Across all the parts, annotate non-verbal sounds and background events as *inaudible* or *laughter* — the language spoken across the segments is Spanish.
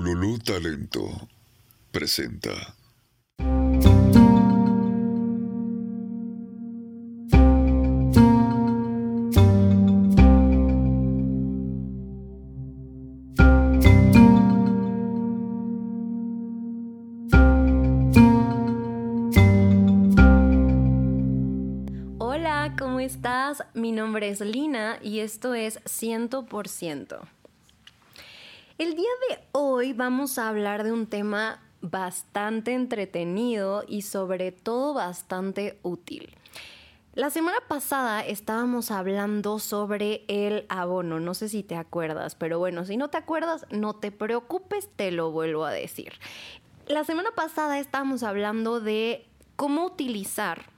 Ululú Talento presenta. Hola, ¿cómo estás? Mi nombre es Lina y esto es 100%. El día de hoy vamos a hablar de un tema bastante entretenido y sobre todo bastante útil. La semana pasada estábamos hablando sobre el abono, no sé si te acuerdas, pero bueno, si no te acuerdas, no te preocupes, te lo vuelvo a decir. La semana pasada estábamos hablando de cómo utilizar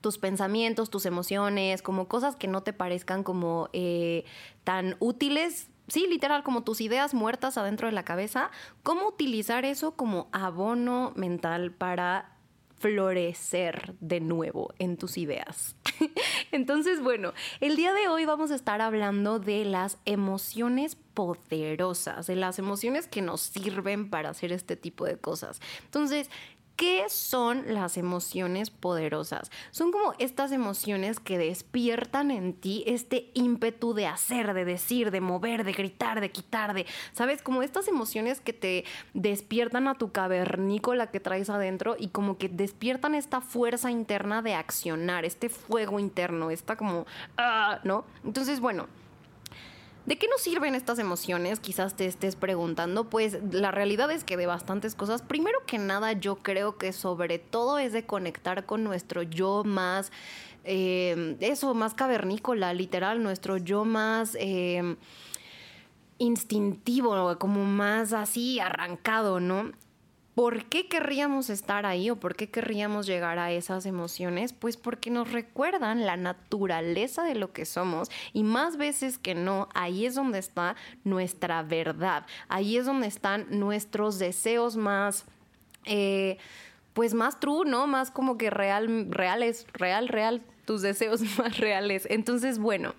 tus pensamientos, tus emociones, como cosas que no te parezcan como eh, tan útiles. Sí, literal, como tus ideas muertas adentro de la cabeza, cómo utilizar eso como abono mental para florecer de nuevo en tus ideas. *laughs* Entonces, bueno, el día de hoy vamos a estar hablando de las emociones poderosas, de las emociones que nos sirven para hacer este tipo de cosas. Entonces, ¿Qué son las emociones poderosas? Son como estas emociones que despiertan en ti este ímpetu de hacer, de decir, de mover, de gritar, de quitar, de, ¿sabes? Como estas emociones que te despiertan a tu cavernícola que traes adentro y como que despiertan esta fuerza interna de accionar, este fuego interno, esta como, ah, ¿no? Entonces, bueno. ¿De qué nos sirven estas emociones? Quizás te estés preguntando. Pues la realidad es que de bastantes cosas. Primero que nada, yo creo que sobre todo es de conectar con nuestro yo más, eh, eso, más cavernícola, literal, nuestro yo más... Eh, instintivo, como más así arrancado, ¿no? ¿Por qué querríamos estar ahí o por qué querríamos llegar a esas emociones? Pues porque nos recuerdan la naturaleza de lo que somos y más veces que no, ahí es donde está nuestra verdad, ahí es donde están nuestros deseos más... Eh, pues más true, ¿no? Más como que real, reales, real, real, tus deseos *laughs* más reales. Entonces, bueno,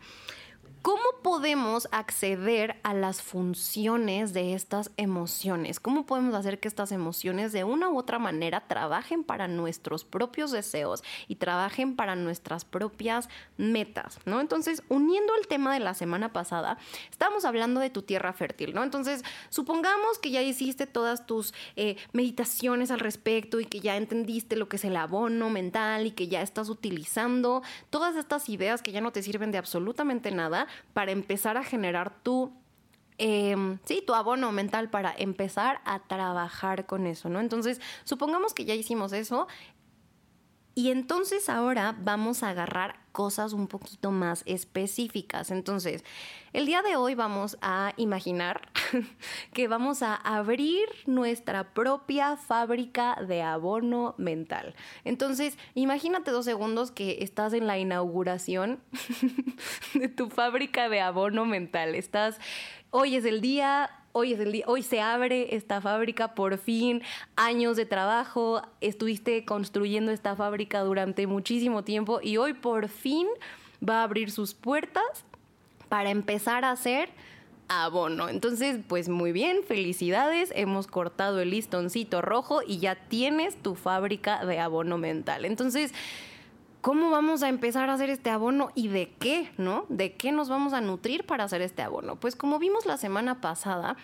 ¿Cómo podemos acceder a las funciones de estas emociones? ¿Cómo podemos hacer que estas emociones de una u otra manera trabajen para nuestros propios deseos y trabajen para nuestras propias metas, ¿no? Entonces, uniendo el tema de la semana pasada, estamos hablando de tu tierra fértil, ¿no? Entonces, supongamos que ya hiciste todas tus eh, meditaciones al respecto y que ya entendiste lo que es el abono mental y que ya estás utilizando todas estas ideas que ya no te sirven de absolutamente nada para empezar a generar tu em, sí, tu abono mental para empezar a trabajar con eso, ¿no? Entonces, supongamos que ya hicimos eso y entonces ahora vamos a agarrar cosas un poquito más específicas. Entonces, el día de hoy vamos a imaginar *laughs* que vamos a abrir nuestra propia fábrica de abono mental. Entonces, imagínate dos segundos que estás en la inauguración *laughs* de tu fábrica de abono mental. Estás, hoy es el día, hoy se abre esta fábrica, por fin, años de trabajo, estuviste construyendo esta fábrica durante muchísimo tiempo y hoy por fin va a abrir sus puertas para empezar a hacer abono. Entonces, pues muy bien, felicidades, hemos cortado el listoncito rojo y ya tienes tu fábrica de abono mental. Entonces, ¿Cómo vamos a empezar a hacer este abono y de qué, no? ¿De qué nos vamos a nutrir para hacer este abono? Pues como vimos la semana pasada,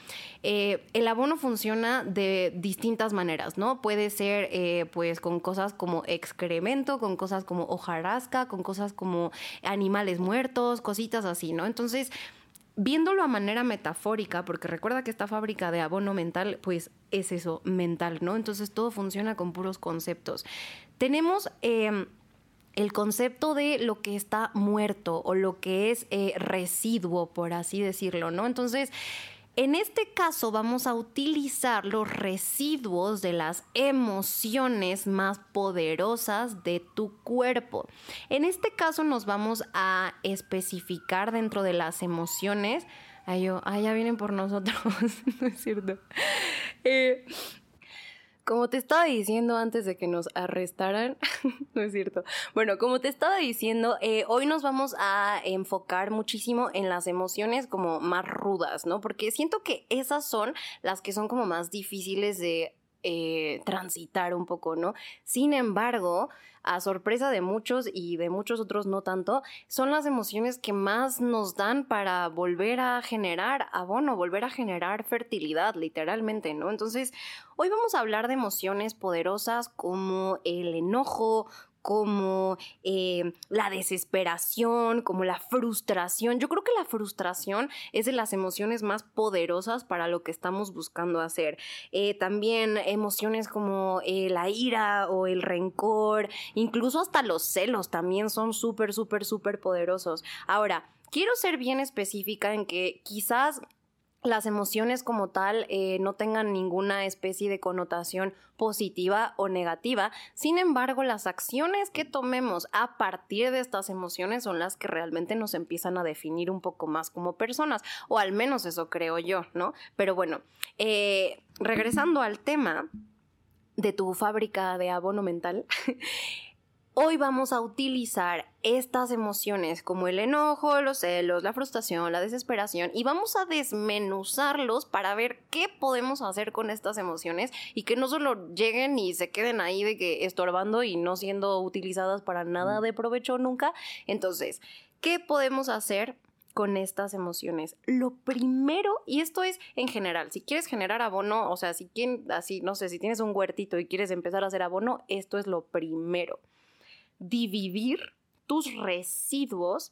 eh, el abono funciona de distintas maneras, ¿no? Puede ser eh, pues con cosas como excremento, con cosas como hojarasca, con cosas como animales muertos, cositas así, ¿no? Entonces, viéndolo a manera metafórica, porque recuerda que esta fábrica de abono mental, pues es eso, mental, ¿no? Entonces todo funciona con puros conceptos. Tenemos... Em, el concepto de lo que está muerto o lo que es eh, residuo, por así decirlo, ¿no? Entonces, en este caso vamos a utilizar los residuos de las emociones más poderosas de tu cuerpo. En este caso nos vamos a especificar dentro de las emociones. Ay, yo, ya vienen por nosotros, *laughs* no es cierto. Eh, Como te estaba diciendo antes de que nos arrestaran, *laughs* no es cierto. Bueno, como te estaba diciendo, eh, hoy nos vamos a enfocar muchísimo en las emociones como más rudas, ¿no? Porque siento que esas son las que son como más difíciles de eh, transitar un poco, ¿no? Sin embargo, a sorpresa de muchos y de muchos otros no tanto, son las emociones que más nos dan para volver a generar abono, volver a generar fertilidad, literalmente, ¿no? Entonces, hoy vamos a hablar de emociones poderosas como el enojo, como eh, la desesperación, como la frustración. Yo creo que la frustración es de las emociones más poderosas para lo que estamos buscando hacer. Eh, también emociones como eh, la ira o el rencor, incluso hasta los celos también son súper, súper, súper poderosos. Ahora, quiero ser bien específica en que quizás las emociones como tal eh, no tengan ninguna especie de connotación positiva o negativa. Sin embargo, las acciones que tomemos a partir de estas emociones son las que realmente nos empiezan a definir un poco más como personas, o al menos eso creo yo, ¿no? Pero bueno, eh, regresando al tema de tu fábrica de abono mental. *laughs* Hoy vamos a utilizar estas emociones como el enojo, los celos, la frustración, la desesperación y vamos a desmenuzarlos para ver qué podemos hacer con estas emociones y que no solo lleguen y se queden ahí de que estorbando y no siendo utilizadas para nada de provecho nunca. Entonces, ¿qué podemos hacer con estas emociones. Lo primero, y esto es en general, si quieres generar abono, o sea, si quien, así, no sé, si tienes un huertito y quieres empezar a hacer abono, esto es lo primero dividir tus residuos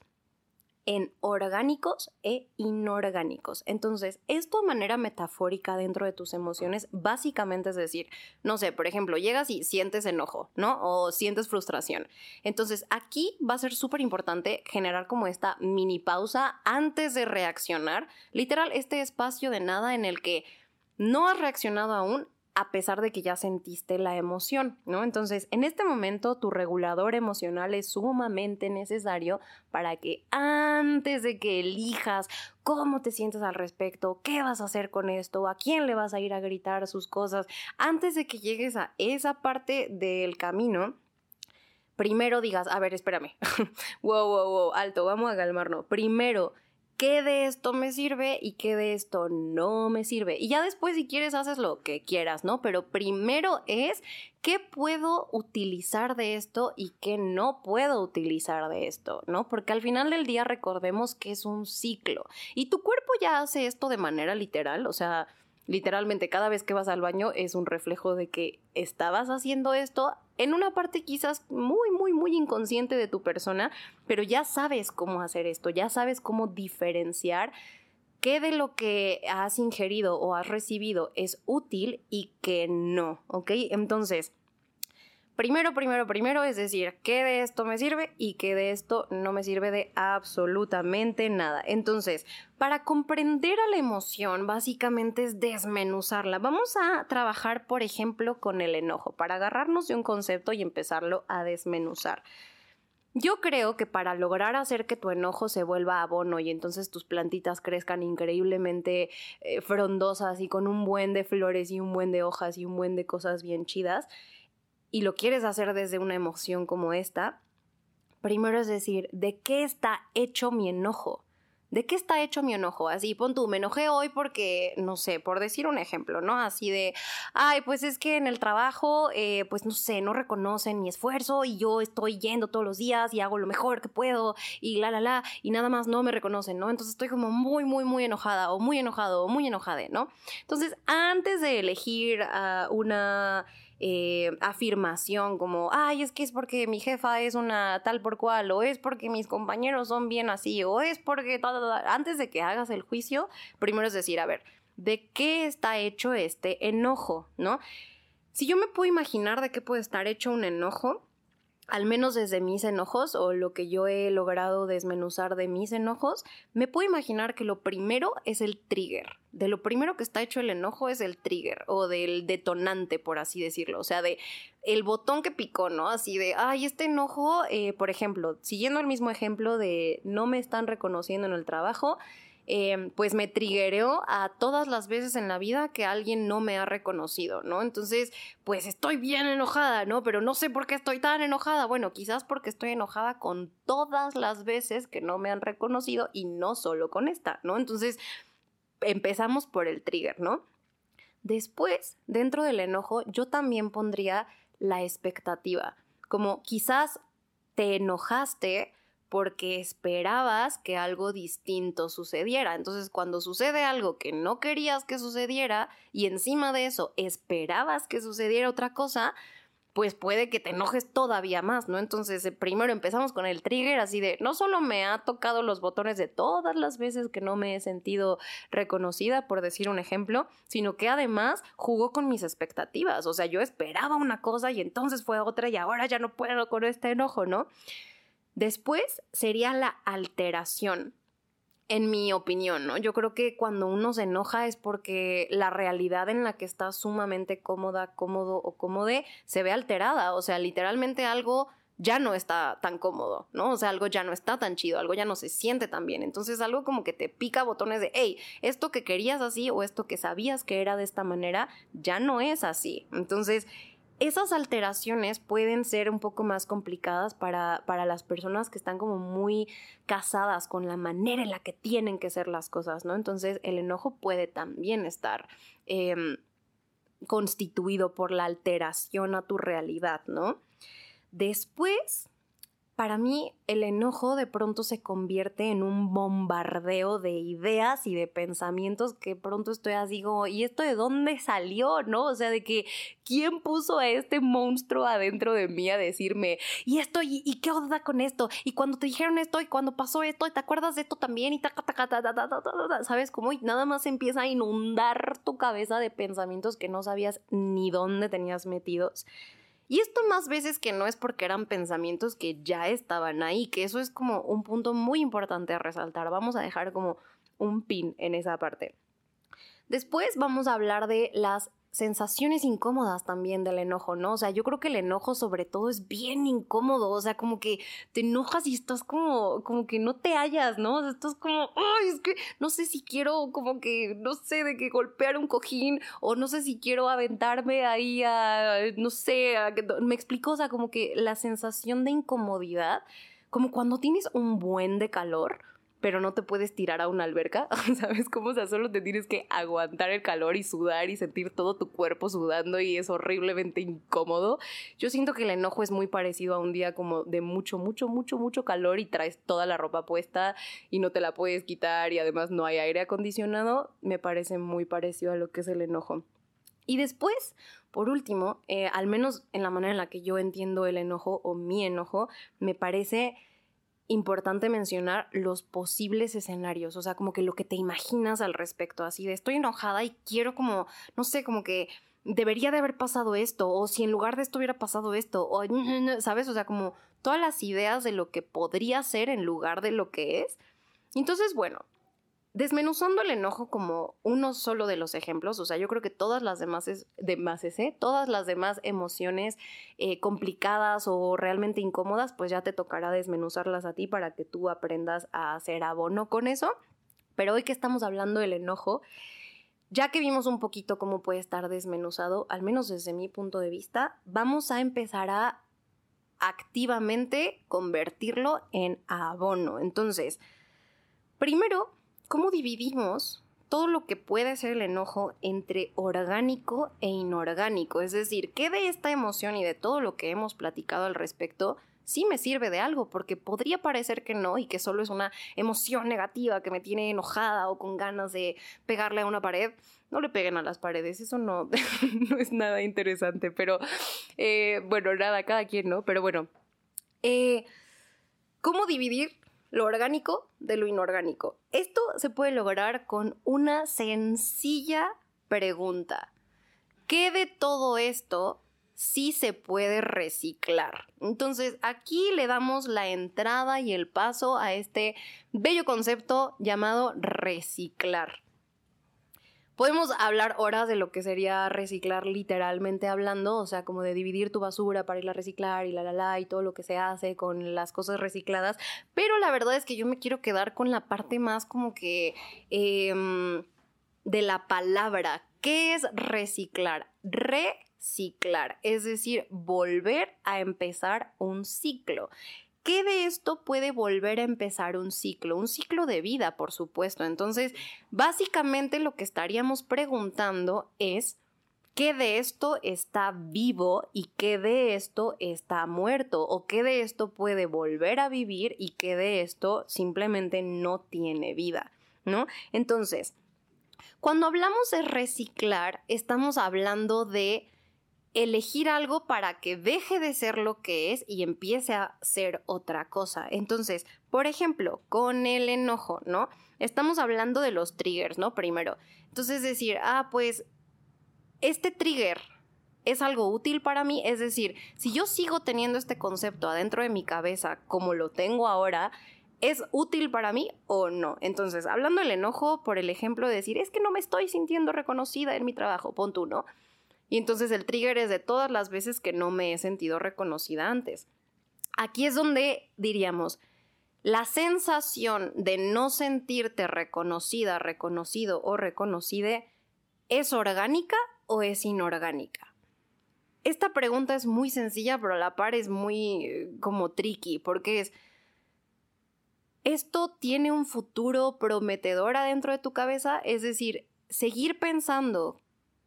en orgánicos e inorgánicos. Entonces, esto de manera metafórica dentro de tus emociones, básicamente es decir, no sé, por ejemplo, llegas y sientes enojo, ¿no? O sientes frustración. Entonces, aquí va a ser súper importante generar como esta mini pausa antes de reaccionar. Literal, este espacio de nada en el que no has reaccionado aún, a pesar de que ya sentiste la emoción, ¿no? Entonces, en este momento tu regulador emocional es sumamente necesario para que antes de que elijas cómo te sientes al respecto, qué vas a hacer con esto, a quién le vas a ir a gritar sus cosas, antes de que llegues a esa parte del camino, primero digas, a ver, espérame, *laughs* wow, wow, wow, alto, vamos a calmarnos. Primero, qué de esto me sirve y qué de esto no me sirve. Y ya después, si quieres, haces lo que quieras, ¿no? Pero primero es qué puedo utilizar de esto y qué no puedo utilizar de esto, ¿no? Porque al final del día recordemos que es un ciclo y tu cuerpo ya hace esto de manera literal, o sea, literalmente cada vez que vas al baño es un reflejo de que estabas haciendo esto en una parte quizás muy, muy, muy inconsciente de tu persona, pero ya sabes cómo hacer esto, ya sabes cómo diferenciar qué de lo que has ingerido o has recibido es útil y qué no, ¿ok? Entonces, primero, primero, primero, es decir, qué de esto me sirve y qué de esto no me sirve de absolutamente nada. Entonces, para comprender a la emoción, básicamente es desmenuzarla. Vamos a trabajar, por ejemplo, con el enojo, para agarrarnos de un concepto y empezarlo a desmenuzar. Yo creo que para lograr hacer que tu enojo se vuelva abono y entonces tus plantitas crezcan increíblemente eh, frondosas y con un buen de flores y un buen de hojas y un buen de cosas bien chidas, y lo quieres hacer desde una emoción como esta, primero es decir, ¿de qué está hecho mi enojo? ¿De qué está hecho mi enojo? Así, pon tú, me enojé hoy porque, no sé, por decir un ejemplo, ¿no? Así de, ay, pues es que en el trabajo, eh, pues no sé, no reconocen mi esfuerzo y yo estoy yendo todos los días y hago lo mejor que puedo y la, la, la, y nada más no me reconocen, ¿no? Entonces estoy como muy, muy, muy enojada o muy enojado o muy enojada, ¿no? Entonces, antes de elegir una eh, afirmación como, ay, es que es porque mi jefa es una tal por cual, o es porque mis compañeros son bien así, o es porque... Antes de que hagas el juicio, primero es decir, a ver, ¿de qué está hecho este enojo? ¿No? Si yo me puedo imaginar de qué puede estar hecho un enojo, al menos desde mis enojos o lo que yo he logrado desmenuzar de mis enojos, me puedo imaginar que lo primero es el trigger. De lo primero que está hecho el enojo es el trigger o del detonante, por así decirlo. O sea, de el botón que picó, ¿no? Así de, ay, este enojo, eh, por ejemplo, siguiendo el mismo ejemplo de no me están reconociendo en el trabajo, eh, pues me trigueó a todas las veces en la vida que alguien no me ha reconocido, ¿no? Entonces, pues estoy bien enojada, ¿no? Pero no sé por qué estoy tan enojada. Bueno, quizás porque estoy enojada con todas las veces que no me han reconocido y no solo con esta, ¿no? Entonces, empezamos por el trigger, ¿no? Después, dentro del enojo, yo también pondría la expectativa, como quizás te enojaste porque esperabas que algo distinto sucediera. Entonces, cuando sucede algo que no querías que sucediera y encima de eso esperabas que sucediera otra cosa, pues puede que te enojes todavía más, ¿no? Entonces, eh, primero empezamos con el trigger así de, no solo me ha tocado los botones de todas las veces que no me he sentido reconocida, por decir un ejemplo, sino que además jugó con mis expectativas, o sea, yo esperaba una cosa y entonces fue otra y ahora ya no puedo con este enojo, ¿no? Después sería la alteración en mi opinión, ¿no? Yo creo que cuando uno se enoja es porque la realidad en la que está sumamente cómoda, cómodo o cómode se ve alterada, o sea, literalmente algo ya no está tan cómodo, ¿no? O sea, algo ya no está tan chido, algo ya no se siente tan bien. Entonces, algo como que te pica botones de, hey, esto que querías así o esto que sabías que era de esta manera, ya no es así. Entonces, esas alteraciones pueden ser un poco más complicadas para, para, las personas que están como muy casadas con la manera en la que tienen que ser las cosas, ¿no? Entonces el enojo puede también estar em, constituido por la alteración a tu realidad, ¿no? Después para mí el enojo de pronto se convierte en un bombardeo de ideas y de pensamientos que pronto estoy así como, ¿y esto de dónde salió? ¿No? O sea, de que quién puso a este monstruo adentro de mí a decirme, ¿y esto? ¿Y, qué onda con esto? Y cuando te dijeron esto, y cuando pasó esto, ¿y te acuerdas de esto también? Y ta, ta, ta, ta, ta, ta, ta, ¿sabes cómo? Y nada más empieza a inundar tu cabeza de pensamientos que no sabías ni dónde tenías metidos. Y esto más veces que no es porque eran pensamientos que ya estaban ahí, que eso es como un punto muy importante a resaltar. Vamos a dejar como un pin en esa parte. Después vamos a hablar de las sensaciones incómodas también del enojo, ¿no? O sea, yo creo que el enojo sobre todo es bien incómodo, o sea, como que te enojas y estás como, como que no te hallas, ¿no? O sea, estás como, ay, es que no sé si quiero como que, no sé, de que golpear un cojín o no sé si quiero aventarme ahí a, no sé, me explico, o sea, como que la sensación de incomodidad, como cuando tienes un buen de calor, pero no te puedes tirar a una alberca, *laughs* ¿sabes cómo? O sea, solo te tienes que aguantar el calor y sudar y sentir todo tu cuerpo sudando y es horriblemente incómodo. Yo siento que el enojo es muy parecido a un día como de mucho, mucho, mucho, mucho calor y traes toda la ropa puesta y no te la puedes quitar y además no hay aire acondicionado. Me parece muy parecido a lo que es el enojo. Y después, por último, eh, al menos en la manera en la que yo entiendo el enojo o mi enojo, me parece importante mencionar los posibles escenarios, o sea, como que lo que te imaginas al respecto, así de estoy enojada y quiero como, no sé, como que debería de haber pasado esto, o si en lugar de esto hubiera pasado esto, o, *laughs* ¿sabes? O sea, como todas las ideas de lo que podría ser en lugar de lo que es. Entonces, bueno, Desmenuzando el enojo como uno solo de los ejemplos, o sea, yo creo que todas las demás, demás ese, todas las demás emociones eh, complicadas o realmente incómodas, pues ya te tocará desmenuzarlas a ti para que tú aprendas a hacer abono con eso. Pero hoy que estamos hablando del enojo, ya que vimos un poquito cómo puede estar desmenuzado, al menos desde mi punto de vista, vamos a empezar a activamente convertirlo en abono. Entonces, primero cómo dividimos todo lo que puede ser el enojo entre orgánico e inorgánico. Es decir, ¿qué de esta emoción y de todo lo que hemos platicado al respecto sí me sirve de algo? Porque podría parecer que no y que solo es una emoción negativa que me tiene enojada o con ganas de pegarle a una pared. No le peguen a las paredes, eso no, *laughs* no es nada interesante, pero eh, bueno, nada, cada quien, ¿no? Pero bueno, eh, ¿cómo dividir lo orgánico de lo inorgánico. Esto se puede lograr con una sencilla pregunta. ¿Qué de todo esto sí se puede reciclar? Entonces aquí le damos la entrada y el paso a este bello concepto llamado reciclar. Podemos hablar horas de lo que sería reciclar literalmente hablando, o sea, como de dividir tu basura para ir a reciclar y la la la y todo lo que se hace con las cosas recicladas, pero la verdad es que yo me quiero quedar con la parte más como que em, de la palabra. ¿Qué es reciclar? Reciclar, es decir, volver a empezar un ciclo. ¿Qué de esto puede volver a empezar un ciclo? Un ciclo de vida, por supuesto. Entonces, básicamente lo que estaríamos preguntando es, ¿qué de esto está vivo y qué de esto está muerto? ¿O qué de esto puede volver a vivir y qué de esto simplemente no tiene vida? ¿No? Entonces, cuando hablamos de reciclar, estamos hablando de elegir algo para que deje de ser lo que es y empiece a ser otra cosa. Entonces, por ejemplo, con el enojo, ¿no? Estamos hablando de los triggers, ¿no? Primero. Entonces, decir, ah, pues, este trigger es algo útil para mí, es decir, si yo sigo teniendo este concepto adentro de mi cabeza como lo tengo ahora, ¿Es útil para mí o no? Entonces, hablando del enojo, por el ejemplo de decir, es que no me estoy sintiendo reconocida en mi trabajo, pon tú, ¿no? Y entonces el trigger es de todas las veces que no me he sentido reconocida antes. Aquí es donde diríamos, la sensación de no sentirte reconocida, reconocido o reconocide, ¿es orgánica o es inorgánica? Esta pregunta es muy sencilla, pero a la par es muy como tricky, porque es, ¿esto tiene un futuro prometedor adentro de tu cabeza? Es decir, seguir pensando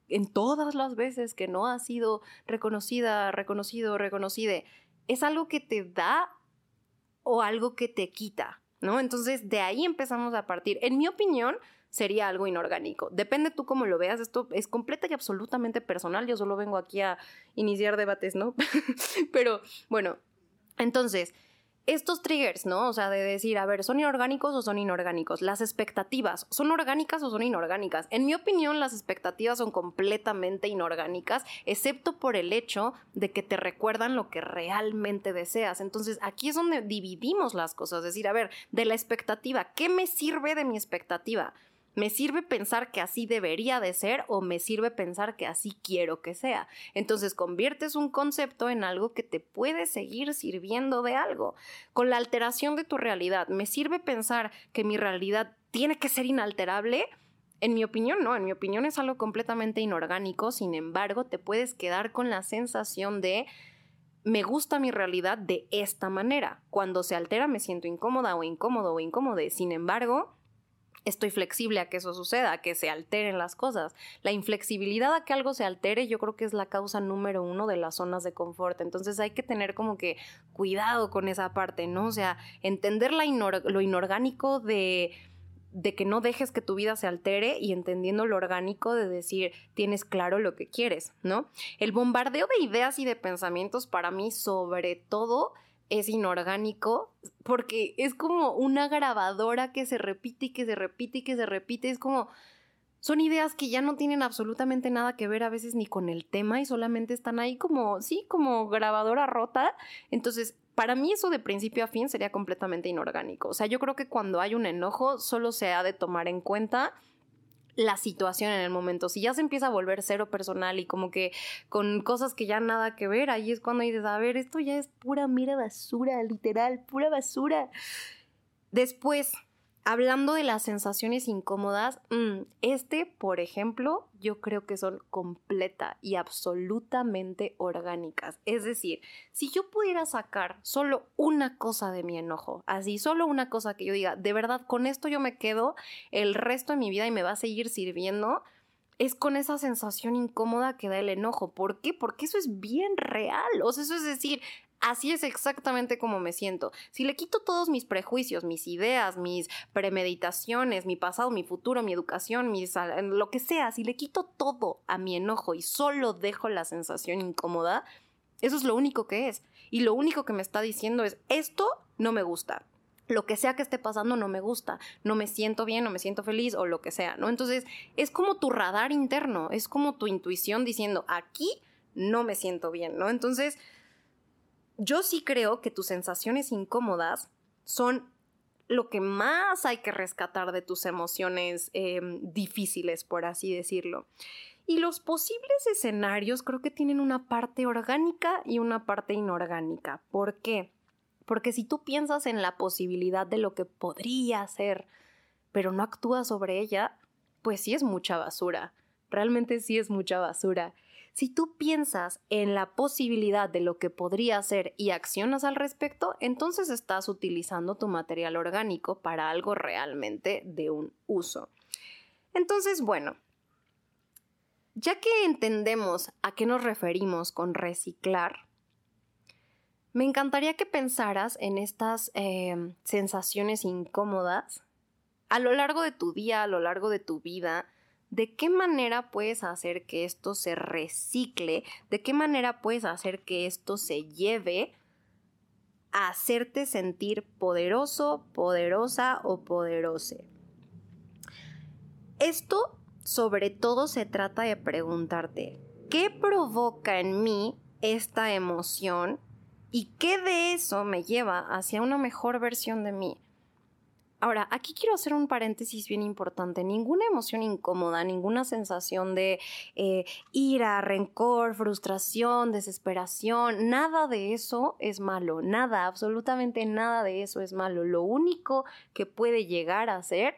en todas las veces que no ha sido reconocida, reconocido, reconocide, es algo que te da o algo que te quita, ¿no? Entonces, de ahí empezamos a partir. En mi opinión, sería algo inorgánico. Depende tú cómo lo veas, esto es completa y absolutamente personal, yo solo vengo aquí a iniciar debates, ¿no? *laughs* Pero bueno, entonces, estos triggers, ¿no? O sea, de decir, a ver, ¿son inorgánicos o son inorgánicos? Las expectativas, ¿son orgánicas o son inorgánicas? En mi opinión, las expectativas son completamente inorgánicas, excepto por el hecho de que te recuerdan lo que realmente deseas. Entonces, aquí es donde dividimos las cosas, es decir, a ver, de la expectativa, ¿qué me sirve de mi expectativa? ¿Me sirve pensar que así debería de ser o me sirve pensar que así quiero que sea? Entonces conviertes un concepto en algo que te puede seguir sirviendo de algo. Con la alteración de tu realidad, ¿me sirve pensar que mi realidad tiene que ser inalterable? En mi opinión, no, en mi opinión es algo completamente inorgánico, sin embargo, te puedes quedar con la sensación de me gusta mi realidad de esta manera. Cuando se altera me siento incómoda o incómodo o incómodo. Sin embargo, estoy flexible a que eso suceda, a que se alteren las cosas. La inflexibilidad a que algo se altere yo creo que es la causa número uno de las zonas de confort. Entonces hay que tener como que cuidado con esa parte, ¿no? O sea, entender lo inorgánico de de que no dejes que tu vida se altere y entendiendo lo orgánico de decir tienes claro lo que quieres, ¿no? El bombardeo de ideas y de pensamientos para mí sobre todo es inorgánico porque es como una grabadora que se repite y que se repite y que se repite. Es como, son ideas que ya no tienen absolutamente nada que ver a veces ni con el tema y solamente están ahí como, sí, como grabadora rota. Entonces, para mí eso de principio a fin sería completamente inorgánico. O sea, yo creo que cuando hay un enojo solo se ha de tomar en cuenta la situación en el momento. Si ya se empieza a volver cero personal y como que con cosas que ya nada que ver, ahí es cuando dices, a ver, esto ya es pura mira basura, literal, pura basura. Después, Hablando de las sensaciones incómodas, mm, este, por ejemplo, yo creo que son completa y absolutamente orgánicas. Es decir, si yo pudiera sacar solo una cosa de mi enojo, así, solo una cosa que yo diga, de verdad, con esto yo me quedo el resto de mi vida y me va a seguir sirviendo, es con esa sensación incómoda que da el enojo. ¿Por qué? Porque eso es bien real. O sea, eso es decir, Así es exactamente como me siento. Si le quito todos mis prejuicios, mis ideas, mis premeditaciones, mi pasado, mi futuro, mi educación, lo que sea, si le quito todo a mi enojo y solo dejo la sensación incómoda, eso es lo único que es. Y lo único que me está diciendo es, esto no me gusta. Lo que sea que esté pasando no me gusta, no me siento bien, no me siento feliz o lo que sea, ¿no? Entonces es como tu radar interno, es como tu intuición diciendo, aquí no me siento bien, ¿no? Entonces, yo sí creo que tus sensaciones incómodas son lo que más hay que rescatar de tus emociones em, difíciles, por así decirlo. Y los posibles escenarios creo que tienen una parte orgánica y una parte inorgánica. ¿Por qué? Porque si tú piensas en la posibilidad de lo que podría ser, pero no actúas sobre ella, pues sí es mucha basura. Realmente sí es mucha basura. Si tú piensas en la posibilidad de lo que podría ser y accionas al respecto, entonces estás utilizando tu material orgánico para algo realmente de un uso. Entonces, bueno, ya que entendemos a qué nos referimos con reciclar, me encantaría que pensaras en estas eh, sensaciones incómodas a lo largo de tu día, a lo largo de tu vida, de qué manera puedes hacer que esto se recicle, de qué manera puedes hacer que esto se lleve a hacerte sentir poderoso, poderosa o poderose. Esto sobre todo se trata de preguntarte, ¿qué provoca en mí esta emoción y qué de eso me lleva hacia una mejor versión de mí? Ahora, aquí quiero hacer un paréntesis bien importante. Ninguna emoción incómoda, ninguna sensación de eh, ira, rencor, frustración, desesperación, nada de eso es malo. Nada, absolutamente nada de eso es malo. Lo único que puede llegar a ser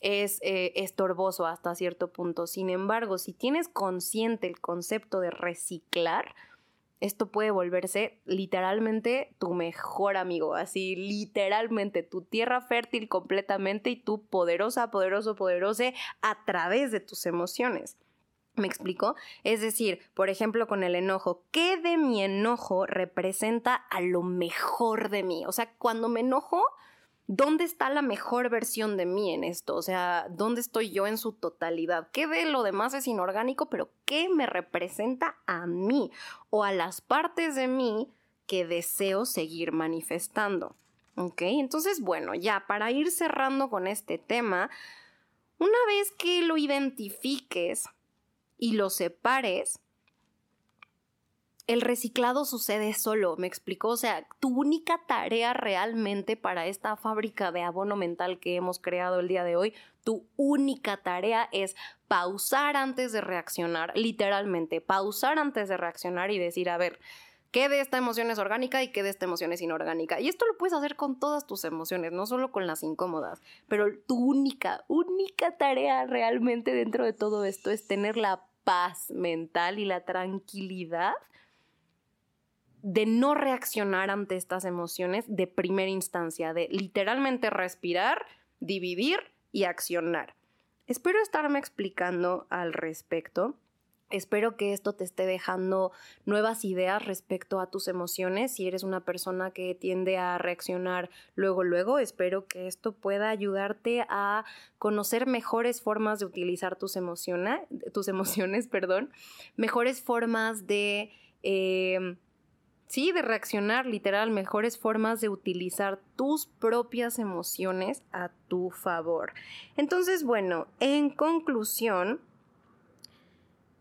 es eh, estorboso hasta cierto punto. Sin embargo, si tienes consciente el concepto de reciclar, esto puede volverse literalmente tu mejor amigo, así literalmente tu tierra fértil completamente y tu poderosa, poderoso, poderose a través de tus emociones. ¿Me explico? Es decir, por ejemplo, con el enojo, ¿qué de mi enojo representa a lo mejor de mí? O sea, cuando me enojo, ¿dónde está la mejor versión de mí en esto? O sea, ¿dónde estoy yo en su totalidad? ¿Qué de lo demás es inorgánico, pero qué me representa a mí o a las partes de mí que deseo seguir manifestando? ¿Ok? Entonces, bueno, ya para ir cerrando con este tema, una vez que lo identifiques y lo separes, el reciclado sucede solo, me explicó. O sea, tu única tarea realmente para esta fábrica de abono mental que hemos creado el día de hoy, tu única tarea es pausar antes de reaccionar, literalmente, pausar antes de reaccionar y decir, a ver, qué de esta emoción es orgánica y qué de esta emoción es inorgánica. Y esto lo puedes hacer con todas tus emociones, no solo con las incómodas, pero tu única, única tarea realmente dentro de todo esto es tener la paz mental y la tranquilidad de no reaccionar ante estas emociones de primera instancia, de literalmente respirar, dividir y accionar. Espero estarme explicando al respecto. Espero que esto te esté dejando nuevas ideas respecto a tus emociones. Si eres una persona que tiende a reaccionar luego, luego, espero que esto pueda ayudarte a conocer mejores formas de utilizar tus, emociones, tus *laughs* emociones, perdón, mejores formas de eh, sí, de reaccionar, literal, mejores formas de utilizar tus propias emociones a tu favor. Entonces, bueno, en conclusión,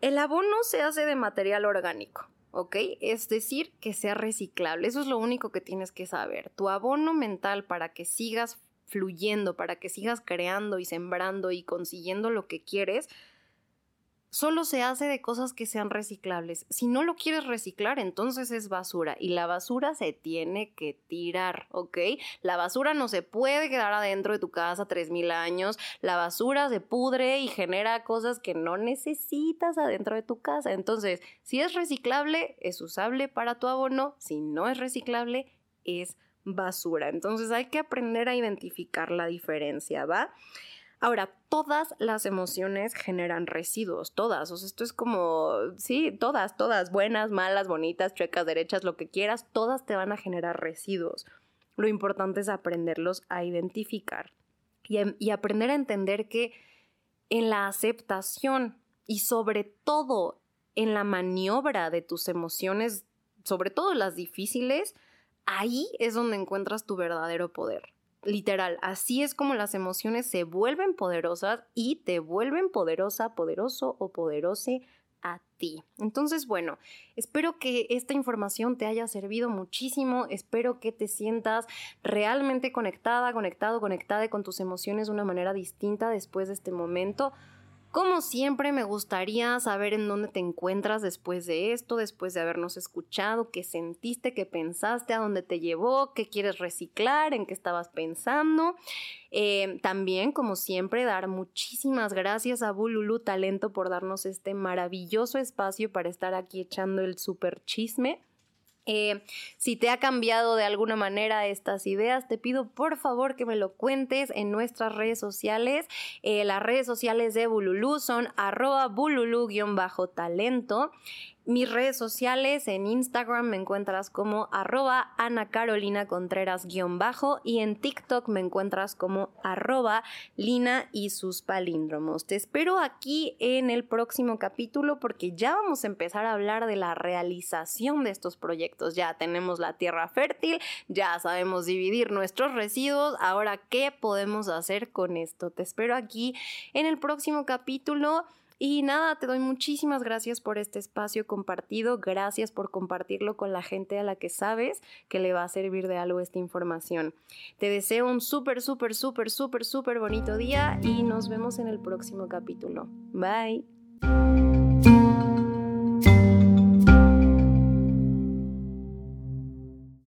el abono se hace de material orgánico. ¿ok? Es decir, que sea reciclable. Eso es lo único que tienes que saber. Tu abono mental para que sigas fluyendo, para que sigas creando y sembrando y consiguiendo lo que quieres, solo se hace de cosas que sean reciclables. Si no lo quieres reciclar, entonces es basura y la basura se tiene que tirar, ¿ok? La basura no se puede quedar adentro de tu casa 3.000 años, la basura se pudre y genera cosas que no necesitas adentro de tu casa. Entonces, si es reciclable, es usable para tu abono, si no es reciclable, es basura. Entonces hay que aprender a identificar la diferencia, ¿va? Ahora, todas las emociones generan residuos, todas. O sea, esto es como, sí, todas, todas, buenas, malas, bonitas, chuecas, derechas, lo que quieras, todas te van a generar residuos. Lo importante es aprenderlos a identificar y, y aprender a entender que en la aceptación y sobre todo en la maniobra de tus emociones, sobre todo las difíciles, ahí es donde encuentras tu verdadero poder. Literal, así es como las emociones se vuelven poderosas y te vuelven poderosa, poderoso o poderose a ti. Entonces, bueno, espero que esta información te haya servido muchísimo, espero que te sientas realmente conectada, conectado, conectada con tus emociones de una manera distinta después de este momento. Como siempre, me gustaría saber en dónde te encuentras después de esto, después de habernos escuchado, qué sentiste, qué pensaste, a dónde te llevó, qué quieres reciclar, en qué estabas pensando. Eh, también, como siempre, dar muchísimas gracias a Bululu Talento por darnos este maravilloso espacio para estar aquí echando el super chisme. Eh, si te ha cambiado de alguna manera estas ideas, te pido por favor que me lo cuentes en nuestras redes sociales. Eh, las redes sociales de Bululú son arroba bululú-talento. Mis redes sociales en Instagram me encuentras como arroba Ana Carolina Contreras bajo y en TikTok me encuentras como arroba Lina y sus palíndromos. Te espero aquí en el próximo capítulo porque ya vamos a empezar a hablar de la realización de estos proyectos. Ya tenemos la tierra fértil, ya sabemos dividir nuestros residuos, ahora qué podemos hacer con esto. Te espero aquí en el próximo capítulo. Y nada, te doy muchísimas gracias por este espacio compartido, gracias por compartirlo con la gente a la que sabes que le va a servir de algo esta información. Te deseo un súper, súper, súper, súper, súper bonito día y nos vemos en el próximo capítulo. Bye.